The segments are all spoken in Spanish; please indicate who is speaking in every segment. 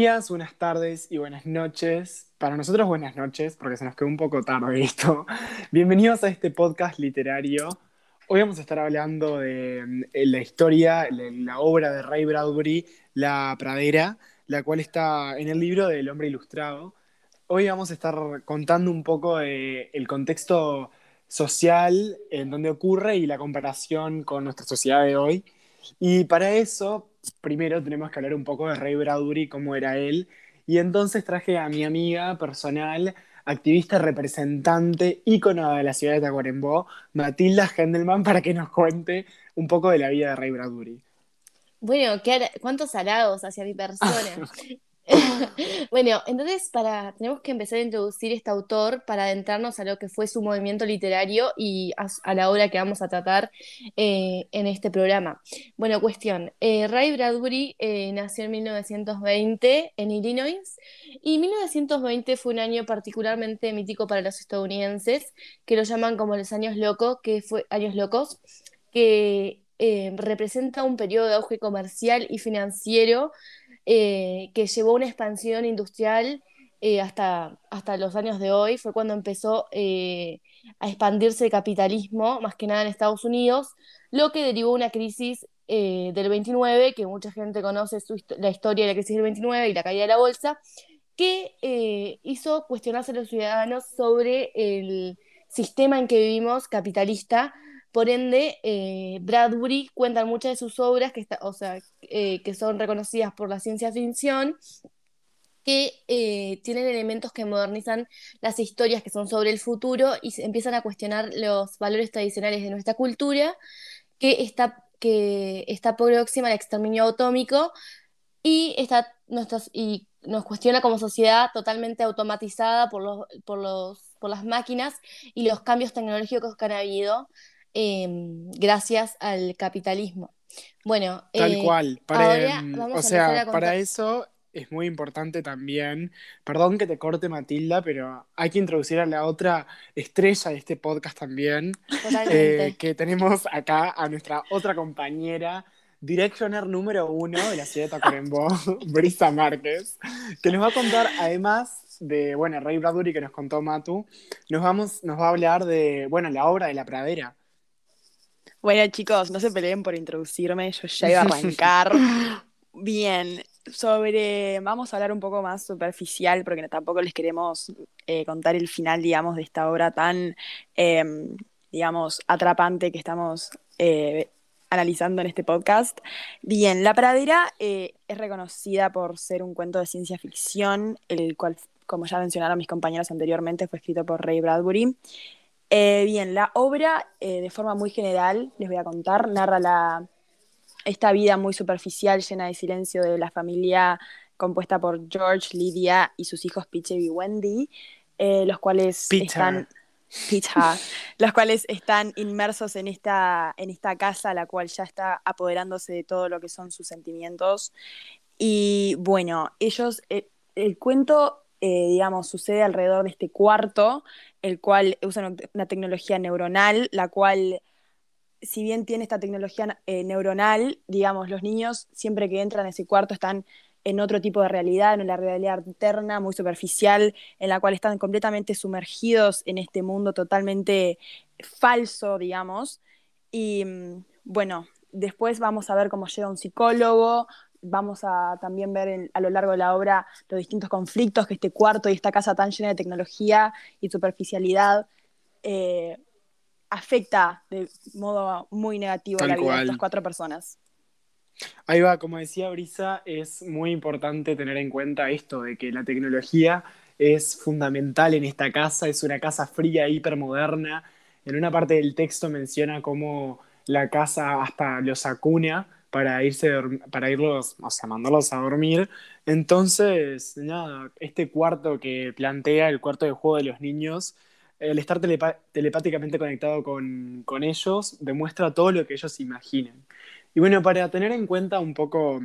Speaker 1: días, buenas tardes y buenas noches. Para nosotros buenas noches, porque se nos quedó un poco tarde esto. Bienvenidos a este podcast literario. Hoy vamos a estar hablando de mm, la historia, la obra de Ray Bradbury, La Pradera, la cual está en el libro del Hombre Ilustrado. Hoy vamos a estar contando un poco el contexto social en donde ocurre y la comparación con nuestra sociedad de hoy. Y para eso primero tenemos que hablar un poco de Ray Bradbury, cómo era él. Y entonces traje a mi amiga personal, activista, representante, ícono de la ciudad de Tacuarembó, Matilda Hendelman, para que nos cuente un poco de la vida de Ray Bradbury.
Speaker 2: Bueno, ¿cuántos halagos hacia mi persona? bueno, entonces tenemos que empezar a introducir este autor para adentrarnos a lo que fue su movimiento literario y a, la obra que vamos a tratar eh, en este programa. Bueno, cuestión. Eh, Ray Bradbury eh, nació en 1920 en Illinois y 1920 fue un año particularmente mítico para los estadounidenses que lo llaman como los años locos, que fue años locos, que representa un periodo de auge comercial y financiero eh, que llevó una expansión industrial eh, hasta, hasta los años de hoy, fue cuando empezó eh, a expandirse el capitalismo, más que nada en Estados Unidos, lo que derivó una crisis del 29, que mucha gente conoce la historia de la crisis del 29 y la caída de la bolsa, que hizo cuestionarse a los ciudadanos sobre el sistema en que vivimos capitalista, por ende, eh, Bradbury cuenta muchas de sus obras que, o sea, eh, que son reconocidas por la ciencia ficción, que eh, tienen elementos que modernizan las historias que son sobre el futuro y se empiezan a cuestionar los valores tradicionales de nuestra cultura, que está, que está próxima al exterminio atómico y, está, y nos cuestiona como sociedad totalmente automatizada por, los, por, los, por las máquinas y los cambios tecnológicos que han habido Em, gracias al capitalismo. Bueno,
Speaker 1: tal eh, cual. Para, em, o sea, para eso es muy importante también, perdón que te corte Matilda, pero hay que introducir a la otra estrella de este podcast también, eh, que tenemos acá a nuestra otra compañera, directioner número uno de la ciudad de Tacuarembó, Brisa Márquez, que nos va a contar además de, bueno, Ray Bradbury que nos contó Matu, nos, vamos, nos va a hablar de, bueno, la obra de La Pradera,
Speaker 3: bueno, chicos, no se peleen por introducirme, yo ya iba a arrancar. Bien, sobre, vamos a hablar un poco más superficial, porque tampoco les queremos eh, contar el final, digamos, de esta obra tan, em, digamos, atrapante que estamos eh, analizando en este podcast. Bien, La Pradera eh, es reconocida por ser un cuento de ciencia ficción, el cual, como ya mencionaron mis compañeros anteriormente, fue escrito por Ray Bradbury. Eh, bien, la obra, eh, de forma muy general, les voy a contar, narra la, esta vida muy superficial, llena de silencio de la familia compuesta por George, Lydia y sus hijos Peter y Wendy, eh, los cuales están los cuales están inmersos en esta, en esta casa, la cual ya está apoderándose de todo lo que son sus sentimientos. Y bueno, ellos, el cuento, digamos, sucede alrededor de este cuarto el cual usa una tecnología neuronal, la cual, si bien tiene esta tecnología eh, neuronal, digamos, los niños siempre que entran a ese cuarto están en otro tipo de realidad, en la realidad interna, muy superficial, en la cual están completamente sumergidos en este mundo totalmente falso, digamos. Y mm, bueno, después vamos a ver cómo llega un psicólogo, vamos a también ver a lo largo de la obra los distintos conflictos que este cuarto y esta casa tan llena de tecnología y superficialidad eh, afecta de modo muy negativo la vida de estas cuatro personas.
Speaker 1: Ahí va, como decía Brisa, es muy importante tener en cuenta esto de que la tecnología es fundamental en esta casa, es una casa fría, hipermoderna. En una parte del texto menciona cómo la casa hasta los acuna para irse para irlos, o sea, mandarlos a dormir. Entonces, nada, este cuarto que plantea el cuarto de juego de los niños, el estar telepáticamente conectado con, con, ellos demuestra todo lo que ellos imaginen. Y bueno, para tener en cuenta un poco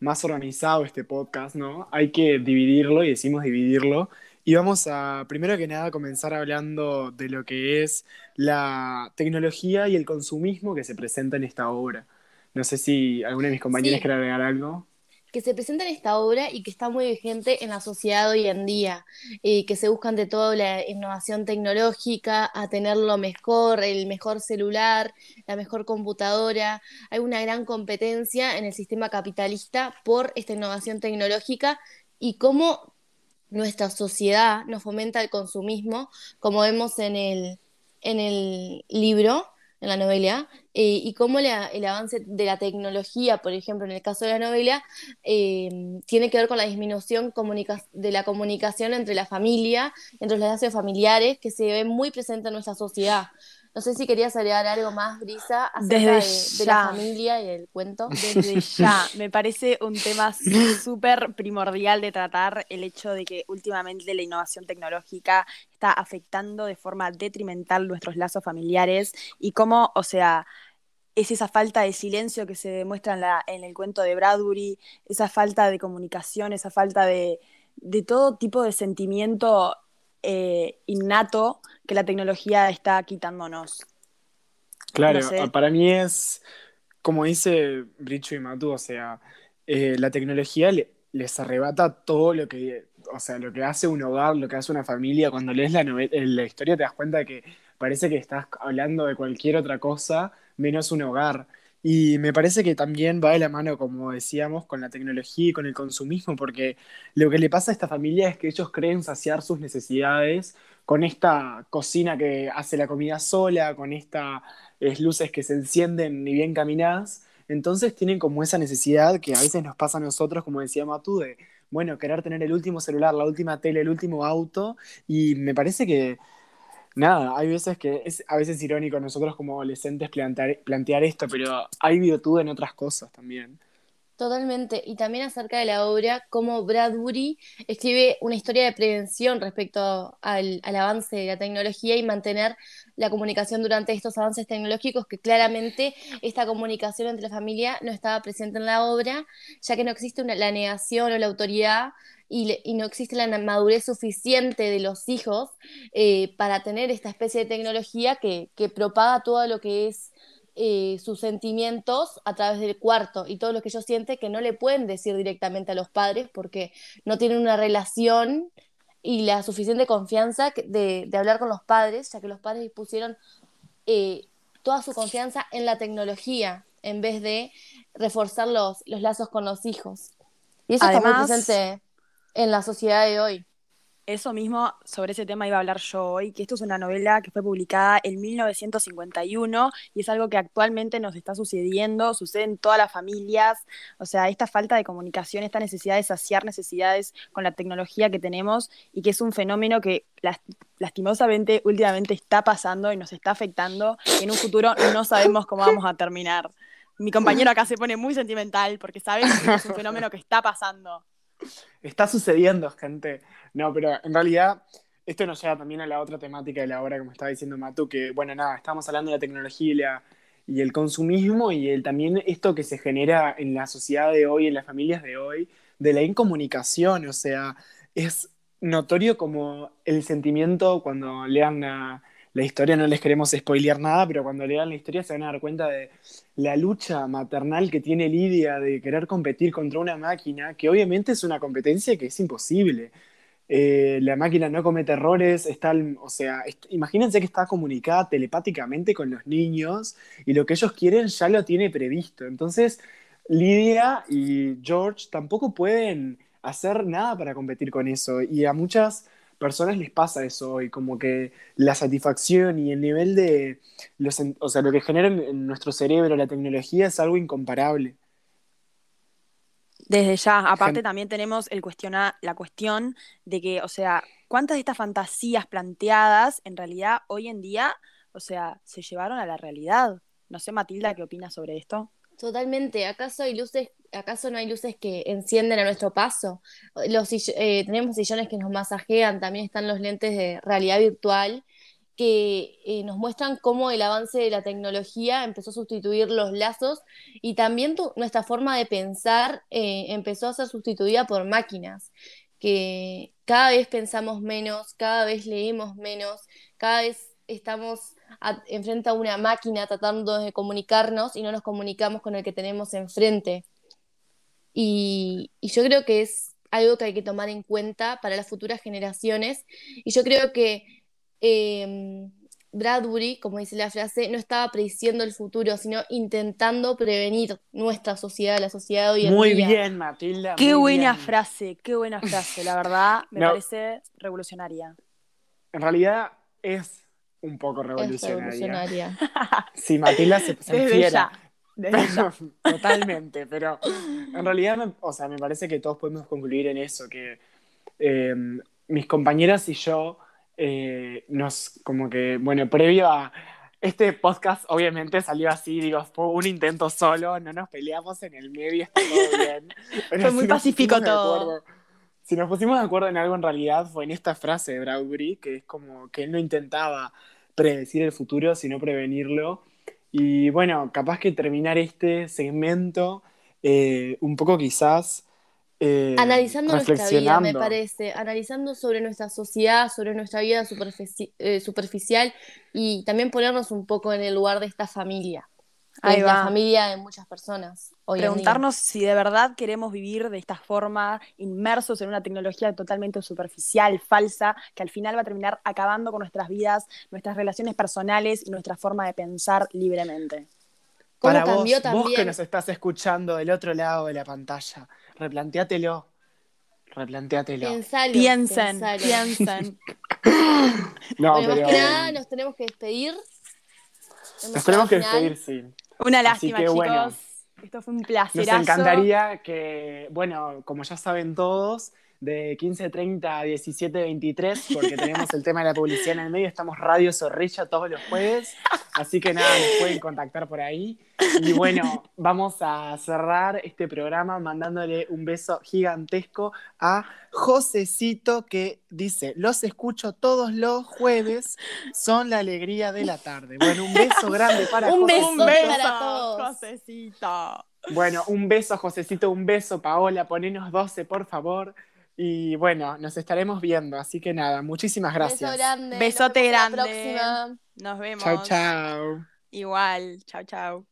Speaker 1: más organizado este podcast, ¿no? Hay que dividirlo y decimos dividirlo. Y vamos a, primero que nada, comenzar hablando de lo que es la tecnología y el consumismo que se presenta en esta obra. No sé si alguna de mis compañeras quiere agregar algo.
Speaker 2: que se presenta en esta obra y que está muy vigente en la sociedad hoy en día, y que se buscan de todo la innovación tecnológica, a tener lo mejor, el mejor celular, la mejor computadora. Hay una gran competencia en el sistema capitalista por esta innovación tecnológica y cómo nuestra sociedad nos fomenta el consumismo, como vemos en el, en el libro en la novela, eh, y cómo el avance de la tecnología, por ejemplo, en el caso de la novela, eh, tiene que ver con la disminución de la comunicación entre la familia, entre los lazos familiares, que se ve muy presente en nuestra sociedad. No sé si querías agregar algo más, Brisa, acerca de, la familia y el cuento.
Speaker 3: Desde ya, me parece un tema súper primordial de tratar el hecho de que últimamente la innovación tecnológica está afectando de forma detrimental nuestros lazos familiares y cómo, o sea, es esa falta de silencio que se demuestra en, la, en el cuento de Bradbury, esa falta de comunicación, esa falta de, de todo tipo de sentimiento eh, innato que la tecnología está quitándonos.
Speaker 1: Claro, para mí es, como dice Bricho y Matu, o sea, eh, la tecnología les arrebata todo lo que, o sea, lo que hace un hogar, lo que hace una familia. Cuando lees la, eh, la historia te das cuenta de que parece que estás hablando de cualquier otra cosa menos un hogar. Y me parece que también va de la mano, como decíamos, con la tecnología y con el consumismo, porque lo que le pasa a esta familia es que ellos creen saciar sus necesidades con esta cocina que hace la comida sola, con estas luces que se encienden y bien caminadas. Entonces tienen como esa necesidad que a veces nos pasa a nosotros, como decía Matú, de, bueno, querer tener el último celular, la última tele, el último auto. Y me parece que Nada, hay veces que es a veces irónico nosotros como adolescentes plantear, plantear esto, pero hay virtud en otras cosas también.
Speaker 2: Totalmente. Y también acerca de la obra, cómo Bradbury escribe una historia de prevención respecto al, al, avance de la tecnología y mantener la comunicación durante estos avances tecnológicos, que claramente esta comunicación entre la familia no estaba presente en la obra, ya que no existe una, la negación o la autoridad y, no existe la madurez suficiente de los hijos eh, para tener esta especie de tecnología que, propaga todo lo que es eh, sus sentimientos a través del cuarto y todo lo que ellos sienten que no le pueden decir directamente a los padres porque no tienen una relación y la suficiente confianza de, hablar con los padres, ya que los padres pusieron eh, toda su confianza en la tecnología en vez de reforzar los, los lazos con los hijos. Y eso está muy presente en la sociedad de hoy.
Speaker 3: Eso mismo, sobre ese tema iba a hablar yo hoy, que esto es una novela que fue publicada en 1951 y es algo que actualmente nos está sucediendo, sucede en todas las familias, o sea, esta falta de comunicación, esta necesidad de saciar necesidades con la tecnología que tenemos y que es un fenómeno que lastimosamente últimamente está pasando y nos está afectando y en un futuro no sabemos cómo vamos a terminar. Mi compañero acá se pone muy sentimental porque sabe que es un fenómeno que está pasando.
Speaker 1: Está sucediendo, gente. No, pero en realidad esto nos lleva también a la otra temática de la obra, como estaba diciendo Matu, que, bueno, nada, estamos hablando de la tecnología y, el consumismo y el, también esto que se genera en la sociedad de hoy, en las familias de hoy, de la incomunicación, o sea, es notorio como el sentimiento cuando lean a la historia no les queremos spoilear nada, pero cuando lean la historia se van a dar cuenta de la lucha maternal que tiene Lidia de querer competir contra una máquina, que obviamente es una competencia que es imposible. Eh, la máquina no comete errores, está, o sea, imagínense que está comunicada telepáticamente con los niños y lo que ellos quieren ya lo tiene previsto. Entonces, Lidia y George tampoco pueden hacer nada para competir con eso y a muchas personas les pasa eso hoy, como que la satisfacción y el nivel de, los, o sea, lo que genera en nuestro cerebro la tecnología es algo incomparable.
Speaker 3: Desde ya, aparte también tenemos el cuestionar, la cuestión de que, o sea, ¿cuántas de estas fantasías planteadas en realidad hoy en día, o sea, se llevaron a la realidad? No sé, Matilda, ¿qué opinas sobre esto?
Speaker 2: Totalmente. ¿Acaso hay luces, acaso no hay luces que encienden a nuestro paso? Los, eh, tenemos sillones que nos masajean, también están los lentes de realidad virtual que eh, nos muestran cómo el avance de la tecnología empezó a sustituir los lazos y también nuestra forma de pensar eh, empezó a ser sustituida por máquinas, que cada vez pensamos menos, cada vez leemos menos, cada vez estamos enfrente a una máquina tratando de comunicarnos y no nos comunicamos con el que tenemos enfrente. Y, y yo creo que es algo que hay que tomar en cuenta para las futuras generaciones. Y yo creo que eh, Bradbury, como dice la frase, no estaba prediciendo el futuro, sino intentando prevenir nuestra sociedad, la sociedad de hoy en
Speaker 1: Muy
Speaker 2: día.
Speaker 1: bien, Matilda.
Speaker 3: Qué
Speaker 1: muy
Speaker 3: buena
Speaker 1: bien.
Speaker 3: frase, qué buena frase, la verdad me
Speaker 1: No.
Speaker 3: parece revolucionaria.
Speaker 1: En realidad es un poco
Speaker 2: Es
Speaker 1: revolucionaria.
Speaker 2: revolucionaria.
Speaker 1: Sí, Matilda se, se Totalmente, pero en realidad, me, o sea, me parece que todos podemos concluir en eso, que eh, mis compañeras y yo eh, nos, como que, bueno, previo a este podcast, obviamente salió así, digo, fue un intento solo, no nos peleamos en el medio, está todo bien. Pero
Speaker 3: Fue muy pacífico todo.
Speaker 1: acuerdo- si nos pusimos de acuerdo en algo, en realidad fue en esta frase de Bradbury, que es como que él no intentaba predecir el futuro, sino prevenirlo. Y bueno, capaz que terminar este segmento eh, un poco quizás eh,
Speaker 2: Analizando nuestra vida, me parece, analizando sobre nuestra sociedad, sobre nuestra vida superfici- eh, superficial y también ponernos un poco en el lugar de esta familia.
Speaker 3: Ahí
Speaker 2: es la familia de muchas personas. Hoy en día.
Speaker 3: Preguntarnos si de verdad queremos vivir de esta forma, inmersos en una tecnología totalmente superficial, falsa, que al final va a terminar acabando con nuestras vidas, nuestras relaciones personales y nuestra forma de pensar libremente.
Speaker 2: ¿Cómo
Speaker 1: Para vos, vos que nos estás escuchando del otro lado de la pantalla, replanteátelo. Replanteátelo.
Speaker 2: Pensalo,
Speaker 3: Piensen,
Speaker 2: pensalo.
Speaker 3: piensen.
Speaker 1: No,
Speaker 2: bueno,
Speaker 1: pero
Speaker 2: más que nada nos tenemos que despedir. Hemos
Speaker 1: nos tenemos que despedir, sí.
Speaker 3: Una lástima,
Speaker 1: que,
Speaker 3: chicos.
Speaker 1: bueno.
Speaker 3: Esto fue un
Speaker 1: Nos
Speaker 3: placerazo.
Speaker 1: encantaría que, bueno, como ya saben todos, de 15.30 a 17.23, porque tenemos el tema de la publicidad en el medio, estamos Radio Zorrilla todos los jueves, así que nada, nos pueden contactar por ahí. Y bueno, vamos a cerrar este programa mandándole un beso gigantesco a Josecito que dice, los escucho todos los jueves, son la alegría de la tarde. Bueno, un beso grande para
Speaker 2: Un
Speaker 1: Josecito.
Speaker 2: beso para todos.
Speaker 3: Josecito.
Speaker 1: Bueno, un beso, Josecito, un beso, Paola, ponenos 12, por favor. Y bueno, nos estaremos viendo, así que nada, muchísimas gracias.
Speaker 2: Beso grande.
Speaker 3: Besote
Speaker 2: en la
Speaker 3: grande.
Speaker 2: próxima.
Speaker 3: Nos vemos.
Speaker 1: Chao, chao.
Speaker 3: Igual. Chao, chao.